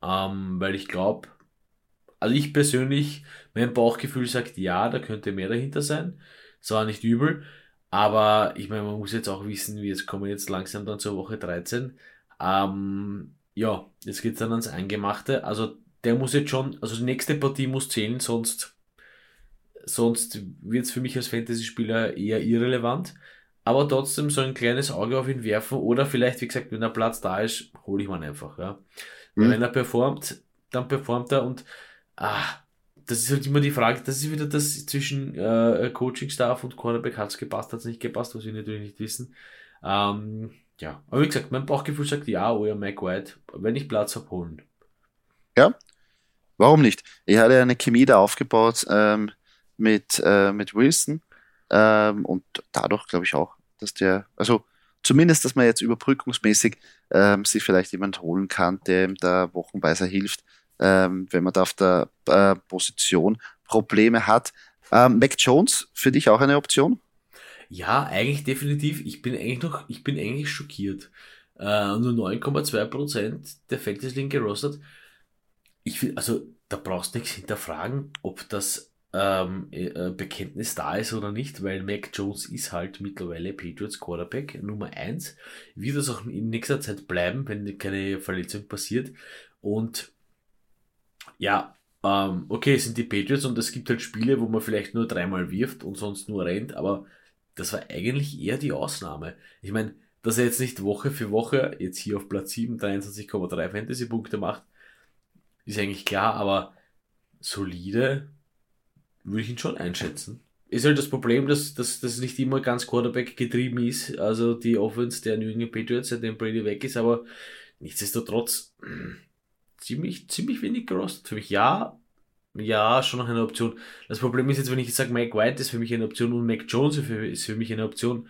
ähm, weil ich glaube, also ich persönlich, mein Bauchgefühl sagt, ja, da könnte mehr dahinter sein. Das war nicht übel, aber ich meine, man muss jetzt auch wissen, wie jetzt kommen jetzt langsam dann zur Woche 13. Ähm, ja, jetzt geht es dann ans Eingemachte. Also der muss jetzt schon, also die nächste Partie muss zählen, sonst, sonst wird es für mich als Fantasy-Spieler eher irrelevant. Aber trotzdem so ein kleines Auge auf ihn werfen oder vielleicht, wie gesagt, wenn der Platz da ist, hole ich man einfach. Ja. Mhm. Wenn er performt, dann performt er und ah, das ist halt immer die Frage, das ist wieder das zwischen äh, Coaching-Staff und Cornerback hat es gepasst, hat es nicht gepasst, was wir natürlich nicht wissen. Ähm, ja, aber wie gesagt, mein Bauchgefühl sagt ja, ja, Mike White, wenn ich Platz habe, holen. Ja, Warum nicht? Er hatte eine Chemie da aufgebaut ähm, mit, äh, mit Wilson ähm, und dadurch glaube ich auch, dass der, also zumindest, dass man jetzt überbrückungsmäßig ähm, sich vielleicht jemand holen kann, der ihm da wochenweise hilft, ähm, wenn man da auf der äh, Position Probleme hat. Ähm, Mac Jones, für dich auch eine Option? Ja, eigentlich definitiv. Ich bin eigentlich noch, ich bin eigentlich schockiert. Äh, nur 9,2% der Fantasy gerostet ich will, also da brauchst du nichts hinterfragen, ob das ähm, äh, Bekenntnis da ist oder nicht, weil Mac Jones ist halt mittlerweile Patriots Quarterback Nummer 1. Wird das auch in nächster Zeit bleiben, wenn keine Verletzung passiert. Und ja, ähm, okay, es sind die Patriots und es gibt halt Spiele, wo man vielleicht nur dreimal wirft und sonst nur rennt, aber das war eigentlich eher die Ausnahme. Ich meine, dass er jetzt nicht Woche für Woche jetzt hier auf Platz 7 23,3 Fantasy-Punkte macht, ist eigentlich klar, aber solide würde ich ihn schon einschätzen. Ist halt das Problem, dass das nicht immer ganz Quarterback getrieben ist, also die Offense der New England Patriots, seitdem Brady weg ist, aber nichtsdestotrotz ziemlich, ziemlich wenig gerostet für mich. Ja, ja, schon noch eine Option. Das Problem ist jetzt, wenn ich sage, Mike White ist für mich eine Option und Mac Jones ist für mich eine Option.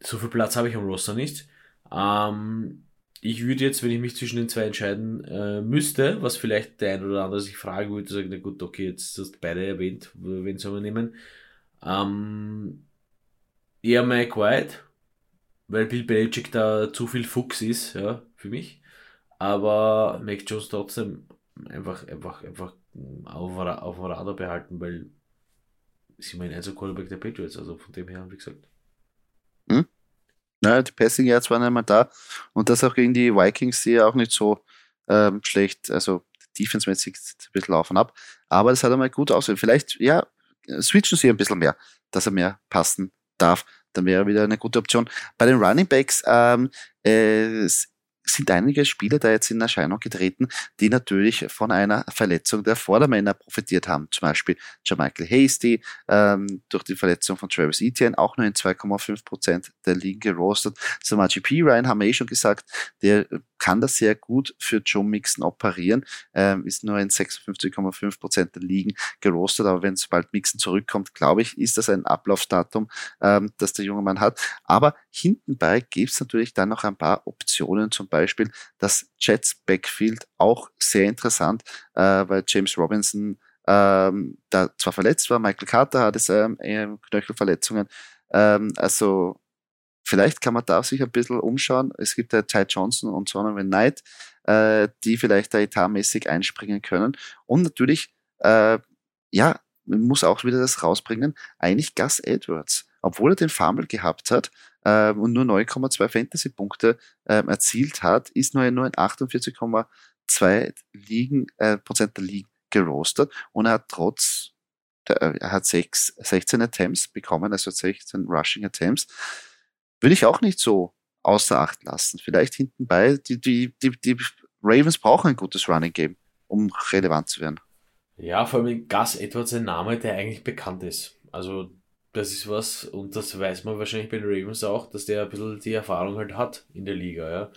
So viel Platz habe ich am Roster nicht. Ähm, ich würde jetzt, wenn ich mich zwischen den zwei entscheiden äh, müsste, was vielleicht der ein oder andere sich fragen würde, sagen, na gut, okay, jetzt hast du beide erwähnt, wen soll man nehmen? Ähm, eher Mike White, weil Bill Belichick da zu viel Fuchs ist, ja, für mich. Aber Mac Jones trotzdem einfach, einfach, einfach auf, auf dem Radar behalten, weil sie mein einziger Quarterback der Patriots, also von dem her, wie gesagt. Naja, die Passing Yards waren einmal da und das auch gegen die Vikings, die ja auch nicht so ähm, schlecht, also defense-mäßig ein bisschen auf und ab. Aber das hat einmal gut ausgesehen. Vielleicht, ja, switchen sie ein bisschen mehr, dass er mehr passen darf. Dann wäre wieder eine gute Option. Bei den Running Backs ähm, äh, sind einige Spieler da jetzt in Erscheinung getreten, die natürlich von einer Verletzung der Vordermänner profitiert haben. Zum Beispiel Jermichael Hasty ähm, durch die Verletzung von Travis Etienne auch nur in 2,5 Prozent der Ligen gerostet. Samaji P. Ryan haben wir eh schon gesagt, der kann das sehr gut für Joe Mixon operieren, ähm, ist nur in 56,5 Prozent der Ligen gerostet, aber wenn sobald Mixon zurückkommt, glaube ich, ist das ein Ablaufsdatum, ähm, das der junge Mann hat. Aber hintenbei gibt es natürlich dann noch ein paar Optionen, zum Beispiel das Jets Backfield, auch sehr interessant, äh, weil James Robinson ähm, da zwar verletzt war, Michael Carter hat es ähm, Knöchelverletzungen, ähm, also vielleicht kann man da sich ein bisschen umschauen. Es gibt ja Ty Johnson und Donovan Knight, äh, die vielleicht da etatmäßig einspringen können. Und natürlich, äh, ja, man muss auch wieder das rausbringen, eigentlich Gus Edwards, obwohl er den Fumble gehabt hat äh, und nur 9,2 Fantasy-Punkte äh, erzielt hat, ist nur, in 48,2 Ligen, äh, Prozent der Ligen gerostet und er hat trotz, der, er hat 6, 16 Attempts bekommen, also 16 Rushing Attempts würde ich auch nicht so außer Acht lassen. Vielleicht hinten bei, die, die, die, die Ravens brauchen ein gutes Running Game, um relevant zu werden. Ja, vor allem Gus Edwards ein Name, der eigentlich bekannt ist. Also das ist was, und das weiß man wahrscheinlich bei den Ravens auch, dass der ein bisschen die Erfahrung halt hat in der Liga, ja.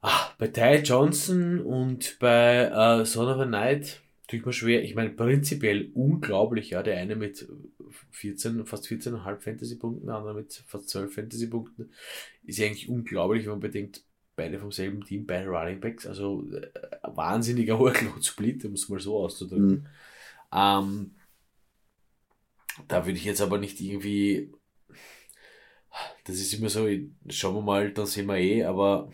Ach, bei Ty Johnson und bei äh, Son of a Night tue ich mir schwer. Ich meine, prinzipiell unglaublich, ja. Der eine mit 14, fast 14,5 Fantasy-Punkten, der andere mit fast 12 Fantasy-Punkten. Ist ja eigentlich unglaublich, wenn man bedenkt, beide vom selben Team, beide Running Backs. Also äh, wahnsinniger Workload-Split, um es mal so auszudrücken. Mhm. Ähm, da würde ich jetzt aber nicht irgendwie. Das ist immer so, schauen wir mal, dann sehen wir eh, aber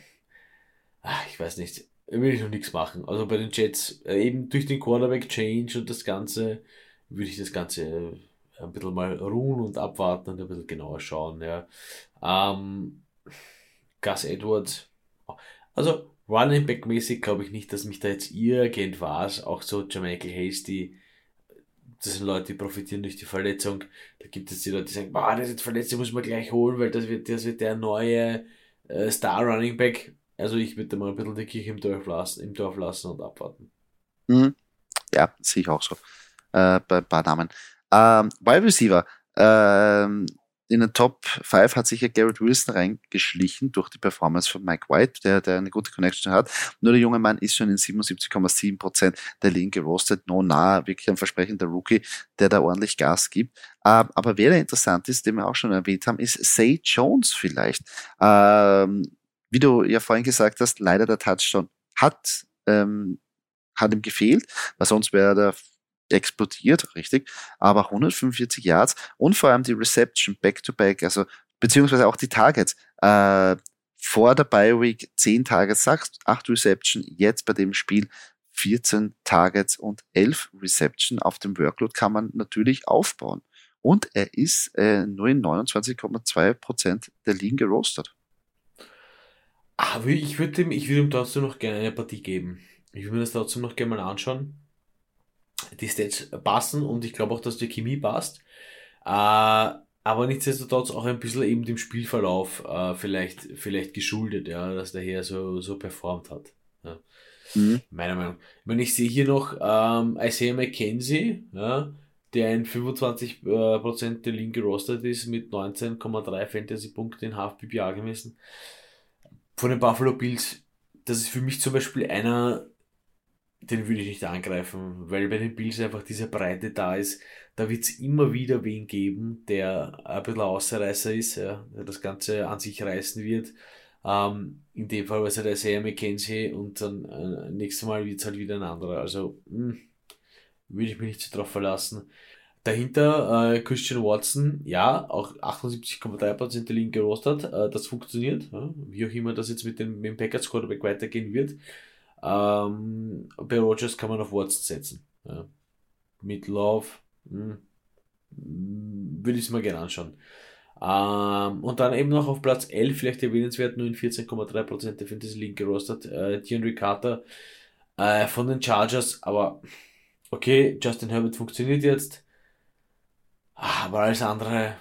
ach, ich weiß nicht will ich noch nichts machen. Also bei den Jets, äh, eben durch den Quarterback-Change und das Ganze, würde ich das Ganze äh, ein bisschen mal ruhen und abwarten und ein bisschen genauer schauen. Ja. Ähm, Gus Edwards, also Running Back mäßig glaube ich nicht, dass mich da jetzt irgendwas, auch so Jamaica Hasty, das sind Leute, die profitieren durch die Verletzung. Da gibt es die Leute, die sagen, boah, der ist jetzt verletzt, den muss man gleich holen, weil das wird, das wird der neue äh, Star Running Back. Also ich würde mal ein bisschen die Kirche im Dorf lassen, im Dorf lassen und abwarten. Mhm. Ja, sehe ich auch so. Äh, bei ein paar Namen. Ähm, Wide Receiver. Ähm, in den Top 5 hat sich ja Garrett Wilson reingeschlichen durch die Performance von Mike White, der, der eine gute Connection hat. Nur der junge Mann ist schon in 77,7% der Ligen gerostet. No nah, wirklich ein versprechender Rookie, der da ordentlich Gas gibt. Ähm, aber wer da interessant ist, den wir auch schon erwähnt haben, ist Say Jones vielleicht. Ähm, wie du ja vorhin gesagt hast, leider der Touchdown hat, ähm, hat ihm gefehlt, weil sonst wäre er explodiert, richtig. Aber 145 Yards und vor allem die Reception back-to-back, also beziehungsweise auch die Targets. Äh, vor der Bye Week 10 Targets, 8 Reception, jetzt bei dem Spiel 14 Targets und 11 Reception. Auf dem Workload kann man natürlich aufbauen. Und er ist äh, nur in 29,2% der Ligen gerostet. Ah, ich würde ihm, ich würde ihm trotzdem noch gerne eine Partie geben. Ich würde mir das trotzdem noch gerne mal anschauen. Die Stats passen und ich glaube auch, dass die Chemie passt. Äh, aber nichtsdestotrotz auch ein bisschen eben dem Spielverlauf äh, vielleicht, vielleicht geschuldet, ja, dass der hier so, so performt hat. Ja. Mhm. Meiner Meinung nach. Ich meine, ich sehe hier noch ähm, Isaiah McKenzie, ja, der in 25% äh, der Ligen gerostet ist mit 19,3 Fantasy-Punkten in Half PPA gemessen von den Buffalo Bills, das ist für mich zum Beispiel einer, den würde ich nicht angreifen, weil bei den Bills einfach diese Breite da ist. Da wird es immer wieder wen geben, der ein bisschen Außerreißer ist, ja, der das Ganze an sich reißen wird. Ähm, in dem Fall war es halt Isaiah McKenzie und dann äh, nächstes Mal wird es halt wieder ein anderer. Also mh, hm, würde ich mich nicht so drauf verlassen. Dahinter äh, Christian Watson, ja, auch 78,3% der Ligen gerostet. Äh, das funktioniert. Ja, wie auch immer das jetzt mit dem, mit dem Packers Quarterback weitergehen wird. Ähm, bei Rogers kann man auf Watson setzen. Ja. Mit Love hm, würde ich es mal gerne anschauen. Ähm, und dann eben noch auf Platz 11, vielleicht erwähnenswert, nur in 14,3% der Fantasy League gerostet, äh, DeAndre Carter äh, von den Chargers, aber okay, Justin Herbert funktioniert jetzt, aber alles andere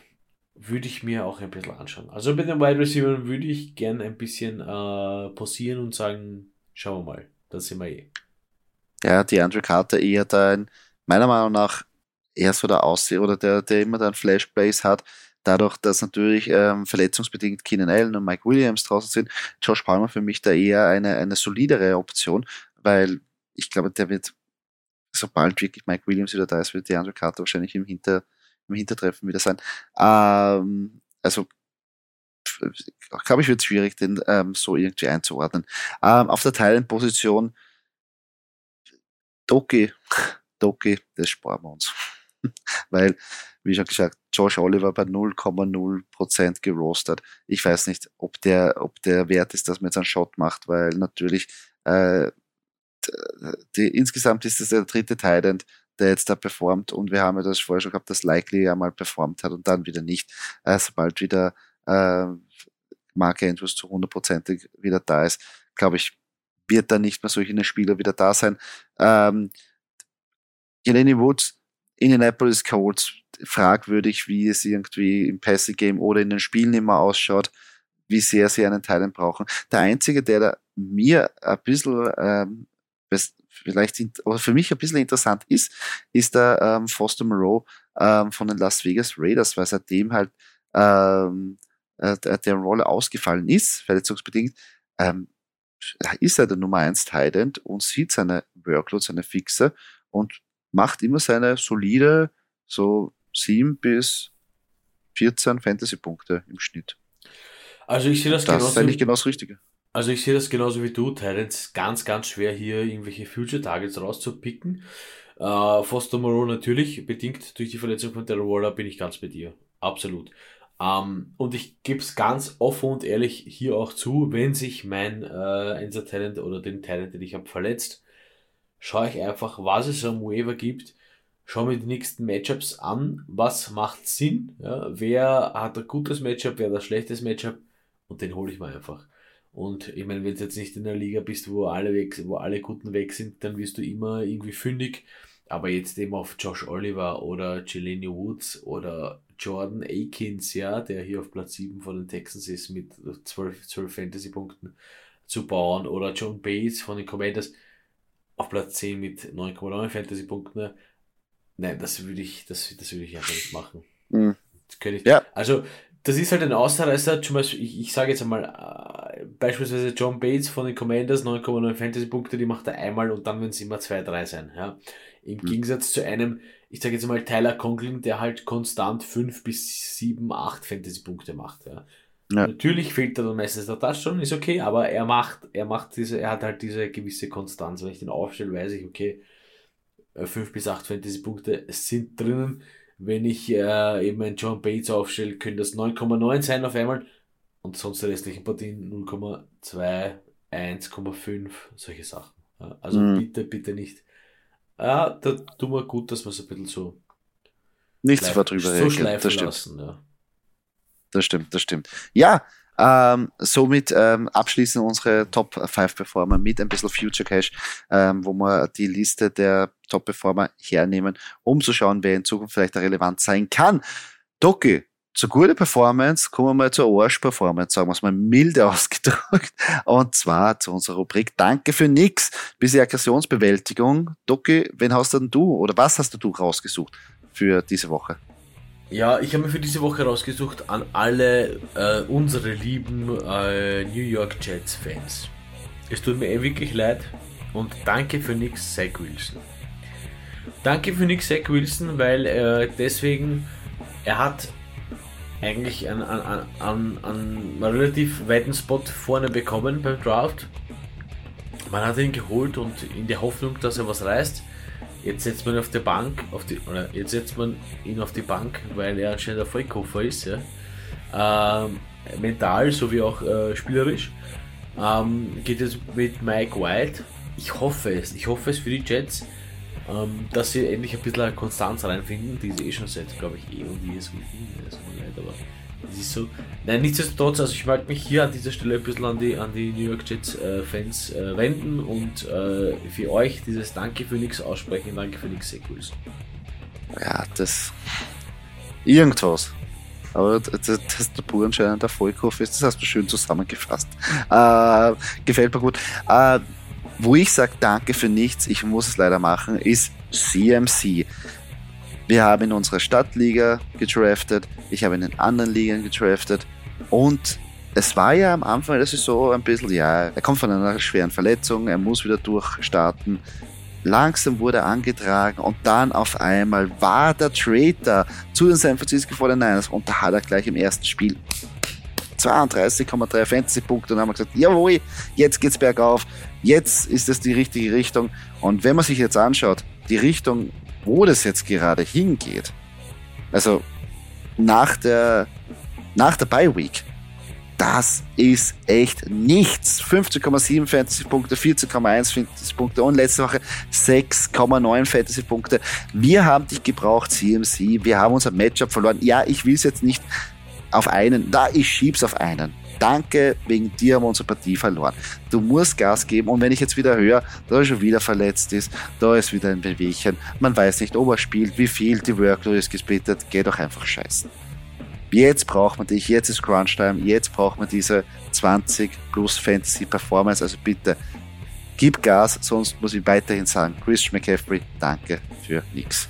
würde ich mir auch ein bisschen anschauen. Also bei den Wide Receivers würde ich gern ein bisschen äh, pausieren und sagen, schauen wir mal, da sind wir eh. Ja, die Andrew Carter eher da ein, meiner Meinung nach, eher so der Aussehen oder der, der immer dann Flashplays hat, dadurch, dass natürlich ähm, verletzungsbedingt Keenan Allen und Mike Williams draußen sind, Josh Palmer für mich da eher eine, eine solidere Option, weil ich glaube, der wird, sobald wirklich Mike Williams wieder da ist, wird die Andrew Carter wahrscheinlich im, Hinter, im Hintertreffen wieder sein. Ähm, also glaube ich, wird schwierig, den ähm, so irgendwie einzuordnen. Ähm, auf der Teilenposition Doki, Doki, das sparen wir uns. Weil, wie schon gesagt, Josh Oliver bei 0,0% gerostet. Ich weiß nicht, ob der, ob der wert ist, dass man jetzt einen Shot macht, weil natürlich äh, die, insgesamt ist es der dritte Titan, der jetzt da performt und wir haben ja das vorher schon gehabt, dass Likely ja mal performt hat und dann wieder nicht. Äh, sobald wieder äh, Mark Andrews zu 100% wieder da ist, glaube ich, wird da nicht mehr solche Spieler wieder da sein. Ähm, Jeleni Woods, Indianapolis Colts, fragwürdig, wie es irgendwie im Passing Game oder in den Spielen immer ausschaut, wie sehr sie einen Teilen brauchen. Der einzige, der da mir ein bisschen, ähm, vielleicht, oder für mich ein bisschen interessant ist, ist der ähm, Foster Moreau ähm, von den Las Vegas Raiders, weil seitdem halt ähm, äh, der Rolle ausgefallen ist, verletzungsbedingt, ähm, ist er der Nummer 1 Tight und sieht seine Workload, seine Fixe und macht immer seine solide, so 7 bis 14 Fantasy-Punkte im Schnitt. Also ich sehe das, das genauso. Das ist eigentlich genau das Richtige. Also ich sehe das genauso wie du, Titans. Ganz, ganz schwer hier irgendwelche Future Targets rauszupicken. Äh, Foster Moreau natürlich, bedingt durch die Verletzung von Darren Waller, bin ich ganz bei dir. Absolut. Ähm, und ich gebe es ganz offen und ehrlich hier auch zu, wenn sich mein äh, Enser Talent oder den Talent, den ich habe, verletzt, schaue ich einfach, was es am Waiver gibt, schaue mir die nächsten Matchups an, was macht Sinn, ja, wer hat ein gutes Matchup, wer hat ein schlechtes Matchup und den hole ich mir einfach. Und ich meine, wenn du jetzt nicht in der Liga bist, wo alle weg, wo alle Guten weg sind, dann wirst du immer irgendwie fündig. Aber jetzt eben auf Josh Oliver oder Jelenia Woods oder Jordan Akins, ja, der hier auf Platz 7 von den Texans ist mit 12, 12 Fantasy-Punkten zu bauen, oder John Bates von den Commanders auf Platz 10 mit 9,9 Fantasy-Punkten. Nein, das würde ich, das, das würde ich einfach nicht machen. Mhm. Das könnte ich, ja. Also, das ist halt ein Ausreißer, zum Beispiel, ich, ich sage jetzt einmal, äh, beispielsweise John Bates von den Commanders, 9,9 Fantasy-Punkte, die macht er einmal und dann werden es immer 2, 3 sein. Ja. Im mhm. Gegensatz zu einem, ich sage jetzt mal Tyler Conklin, der halt konstant 5 bis 7, 8 Fantasy-Punkte macht. Ja. ja. Natürlich fehlt da dann meistens der Touchdown, ist okay, aber er macht, er macht diese, er hat halt diese gewisse Konstanz. Wenn ich den aufstelle, weiß ich, okay, 5 äh, bis 8 Fantasy-Punkte sind drinnen. Wenn ich äh, eben einen John Bates aufstelle, können das 9,9 sein auf einmal und sonst die restlichen Partien 0,2, 1,5, solche Sachen. Also mhm. bitte, bitte nicht ja, da tun wir gut, dass wir es ein bisschen so. Nicht sofort drüber so schleifen das stimmt. lassen. Ja. Das stimmt, das stimmt. Ja, ähm, somit ähm, abschließen unsere Top 5 Performer mit ein bisschen Future Cash, ähm, wo wir die Liste der Top Performer hernehmen, um zu schauen, wer in Zukunft vielleicht relevant sein kann. Doki, zur guten Performance kommen wir mal zur Arsch-Performance, sagen wir es mal milde ausgedrückt. Und zwar zu unserer Rubrik Danke für nix, Bisschen Aggressionsbewältigung. Doki, wen hast denn du oder was hast du rausgesucht für diese Woche? Ja, ich habe mir für diese Woche rausgesucht an alle äh, unsere lieben äh, New York Jets Fans. Es tut mir eh wirklich leid und danke für nix, Zach Wilson. Danke für nix, Zach Wilson, weil äh, deswegen, er hat eigentlich einen, einen, einen, einen relativ weiten Spot vorne bekommen beim Draft. Man hat ihn geholt und in der Hoffnung, dass er was reißt. Jetzt setzt man ihn auf die Bank, auf die, oder jetzt setzt man ihn auf die Bank, weil er anscheinend ein Vollkoffer ist. Ja. Ähm, mental sowie auch äh, spielerisch. Ähm, geht es mit Mike White. Ich hoffe es. Ich hoffe es für die Jets ähm, dass sie endlich ein bisschen Konstanz reinfinden, die sie eh schon seit, glaube ich, eh und je so leid, aber Das ist so. Nein, nichtsdestotrotz, also ich mag mich hier an dieser Stelle ein bisschen an die, an die New York Jets äh, Fans äh, wenden und äh, für euch dieses Danke für nichts aussprechen, Danke für nichts sehr grüßen. Ja, das. Irgendwas. Aber das, das der pur anscheinend Erfolg ist, das hast du schön zusammengefasst. Äh, gefällt mir gut. Äh, wo ich sage, danke für nichts, ich muss es leider machen, ist CMC. Wir haben in unserer Stadtliga gedraftet, ich habe in den anderen Ligen gedraftet und es war ja am Anfang der Saison ein bisschen, ja, er kommt von einer schweren Verletzung, er muss wieder durchstarten. Langsam wurde er angetragen und dann auf einmal war der Trader zu den San Francisco 49ers und da hat er gleich im ersten Spiel 32,3 Fantasy-Punkte und haben gesagt, jawohl, jetzt geht's bergauf, jetzt ist es die richtige Richtung. Und wenn man sich jetzt anschaut, die Richtung, wo das jetzt gerade hingeht, also nach der, nach der Bye Week, das ist echt nichts. 15,7 Fantasy-Punkte, 14,1 Fantasy-Punkte und letzte Woche 6,9 Fantasy-Punkte. Wir haben dich gebraucht, CMC. Wir haben unser Matchup verloren. Ja, ich will es jetzt nicht auf einen, da ich schieb's auf einen. Danke, wegen dir haben wir unsere Partie verloren. Du musst Gas geben und wenn ich jetzt wieder höre, dass er schon wieder verletzt ist, da ist wieder ein Bewegchen, man weiß nicht, ob er spielt, wie viel, die Workload ist gesplittet, geh doch einfach scheißen. Jetzt braucht man dich, jetzt ist Crunch Time, jetzt braucht man diese 20 plus Fantasy Performance, also bitte gib Gas, sonst muss ich weiterhin sagen, Christian McCaffrey, danke für nichts.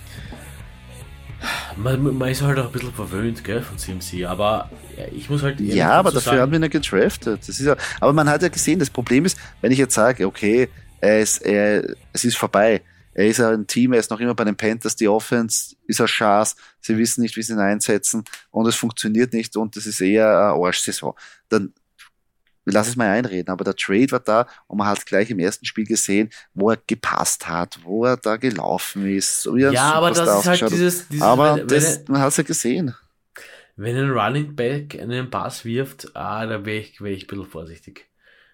Man, man, ist halt auch ein bisschen verwöhnt, gell, von CMC, aber ich muss halt. Ja, aber dafür sagen, haben wir ihn ja gedraftet. Das ist ja, aber man hat ja gesehen, das Problem ist, wenn ich jetzt sage, okay, ist, er, es ist vorbei, er ist ein Team, er ist noch immer bei den Panthers, die Offense ist ein Schaß, sie wissen nicht, wie sie ihn einsetzen und es funktioniert nicht und das ist eher eine Arschsaison. Dann lass es mal einreden, aber der Trade war da und man hat gleich im ersten Spiel gesehen, wo er gepasst hat, wo er da gelaufen ist. So ja, aber das ist halt dieses, dieses, Aber wenn, das, wenn man hat es ja gesehen. Wenn ein Running Back einen Pass wirft, ah, da wäre ich, wär ich ein bisschen vorsichtig.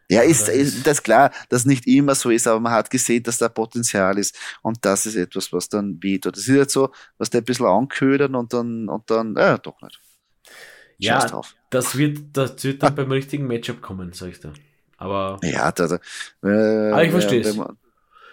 Ja, ist, ist das klar, dass nicht immer so ist, aber man hat gesehen, dass da Potenzial ist und das ist etwas, was dann wehtut. Das ist jetzt so, was der ein bisschen anködern und dann, und dann, äh, doch nicht. Ja, drauf. das wird, das wird dann beim richtigen Matchup kommen, sag ich da. Aber. Ja, da, da, äh, aber ich verstehe es. Wenn, man,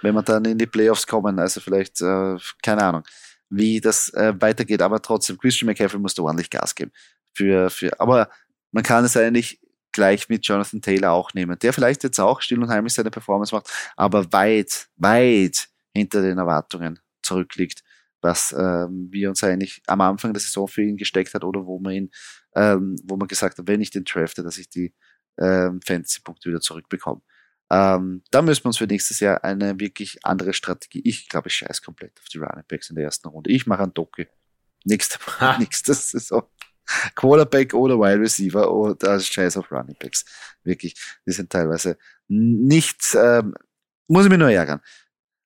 wenn man dann in die Playoffs kommen, also vielleicht, äh, keine Ahnung, wie das äh, weitergeht, aber trotzdem, Christian McCaffrey musste ordentlich Gas geben. Für, für, aber man kann es eigentlich gleich mit Jonathan Taylor auch nehmen, der vielleicht jetzt auch still und heimlich seine Performance macht, aber weit, weit hinter den Erwartungen zurückliegt, was ähm, wir uns eigentlich am Anfang der Saison für ihn gesteckt hat oder wo man ihn ähm, wo man gesagt hat, wenn ich den drafte, dass ich die ähm, Fantasy-Punkte wieder zurückbekomme. Ähm, da müssen wir uns für nächstes Jahr eine wirklich andere Strategie. Ich glaube, ich scheiß komplett auf die Running Backs in der ersten Runde. Ich mache einen Doki. Nächste, nächste Saison. Quarterback oder Wide Receiver oder scheiß auf Running Backs. Wirklich. Die sind teilweise nicht, ähm, muss ich mir nur ärgern.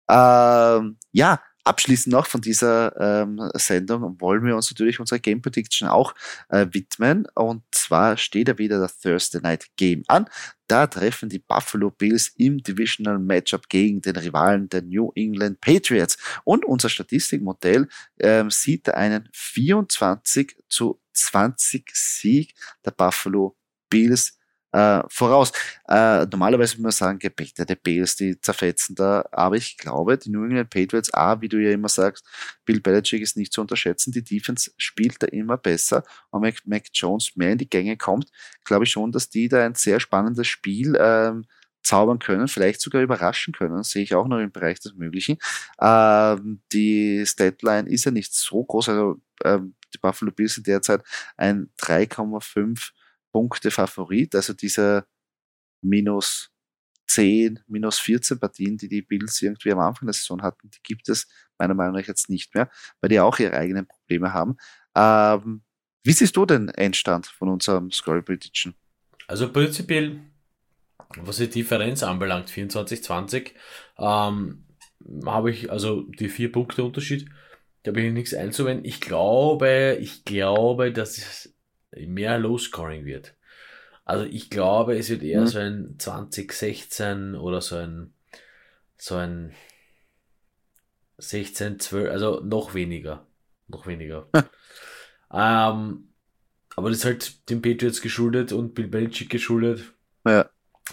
Ähm, ja, Abschließend noch von dieser ähm, Sendung wollen wir uns natürlich unserer Game Prediction auch äh, widmen. Und zwar steht ja wieder das Thursday Night Game an. Da treffen die Buffalo Bills im Divisional Matchup gegen den Rivalen der New England Patriots. Und unser Statistikmodell ähm, sieht einen 24 zu 20 Sieg der Buffalo Bills äh, voraus. Äh, normalerweise würde man sagen, gepächtete Bills, die zerfetzen da, aber ich glaube, die New England Patriots, A, wie du ja immer sagst, Bill Belichick ist nicht zu unterschätzen, die Defense spielt da immer besser und Mac, Mac Jones mehr in die Gänge kommt, glaube ich schon, dass die da ein sehr spannendes Spiel ähm, zaubern können, vielleicht sogar überraschen können, sehe ich auch noch im Bereich des Möglichen. Ähm, die Statline ist ja nicht so groß, also ähm, die Buffalo Bills sind derzeit ein 3,5 Punkte Favorit. Also dieser minus 10, minus 14 Partien, die die Bills irgendwie am Anfang der Saison hatten, die gibt es meiner Meinung nach jetzt nicht mehr, weil die auch ihre eigenen Probleme haben. Ähm, wie siehst du den Endstand von unserem Score Prediction? Also prinzipiell, was die Differenz anbelangt, 24-20, ähm, habe ich also die vier Punkte Unterschied. Da bin ich nichts einzuwenden. Ich glaube, ich glaube, dass mehr Low-Scoring wird. Also ich glaube, es wird eher mhm. so ein 2016 oder so ein so ein 16, 12, also noch weniger. Noch weniger. ähm, aber das ist halt den Patriots geschuldet und Bill Belichick geschuldet. Ja.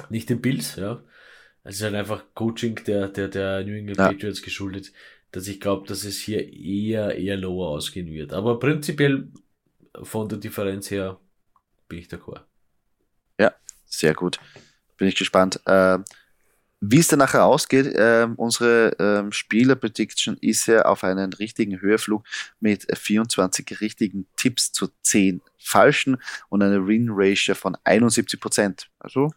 Nicht den Bills, ja. Es ist halt einfach Coaching der, der, der New England ja. Patriots geschuldet, dass ich glaube, dass es hier eher, eher lower ausgehen wird. Aber prinzipiell von der Differenz her bin ich d'accord. Ja, sehr gut. Bin ich gespannt. Äh, wie es dann nachher ausgeht, äh, unsere äh, Spieler-Prediction ist ja auf einen richtigen Höherflug mit 24 richtigen Tipps zu 10 falschen und eine Win-Ratio von 71 Prozent. Also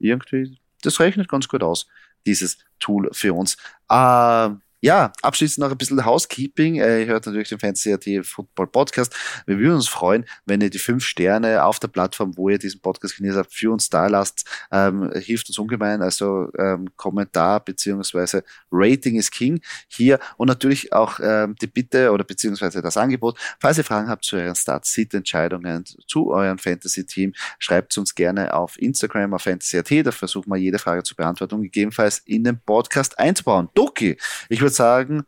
irgendwie, das rechnet ganz gut aus, dieses Tool für uns. Äh, ja, abschließend noch ein bisschen Housekeeping. Äh, ihr hört natürlich den Fantasy Football Podcast. Wir würden uns freuen, wenn ihr die fünf Sterne auf der Plattform, wo ihr diesen Podcast genießt habt, für uns da lasst. Ähm, hilft uns ungemein. Also ähm, Kommentar beziehungsweise Rating ist King hier und natürlich auch ähm, die Bitte oder beziehungsweise das Angebot. Falls ihr Fragen habt zu euren Start-Sit-Entscheidungen, zu eurem Fantasy-Team, schreibt uns gerne auf Instagram, auf Fantasy.at. Da versuchen wir jede Frage zu beantworten und gegebenenfalls in den Podcast einzubauen. Doki, ich würde würde sagen,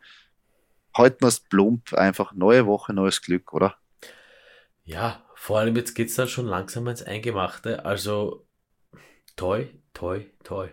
heute mal plump, einfach neue Woche, neues Glück, oder? Ja, vor allem jetzt geht es dann schon langsam ins Eingemachte. Also toi, toi, toi.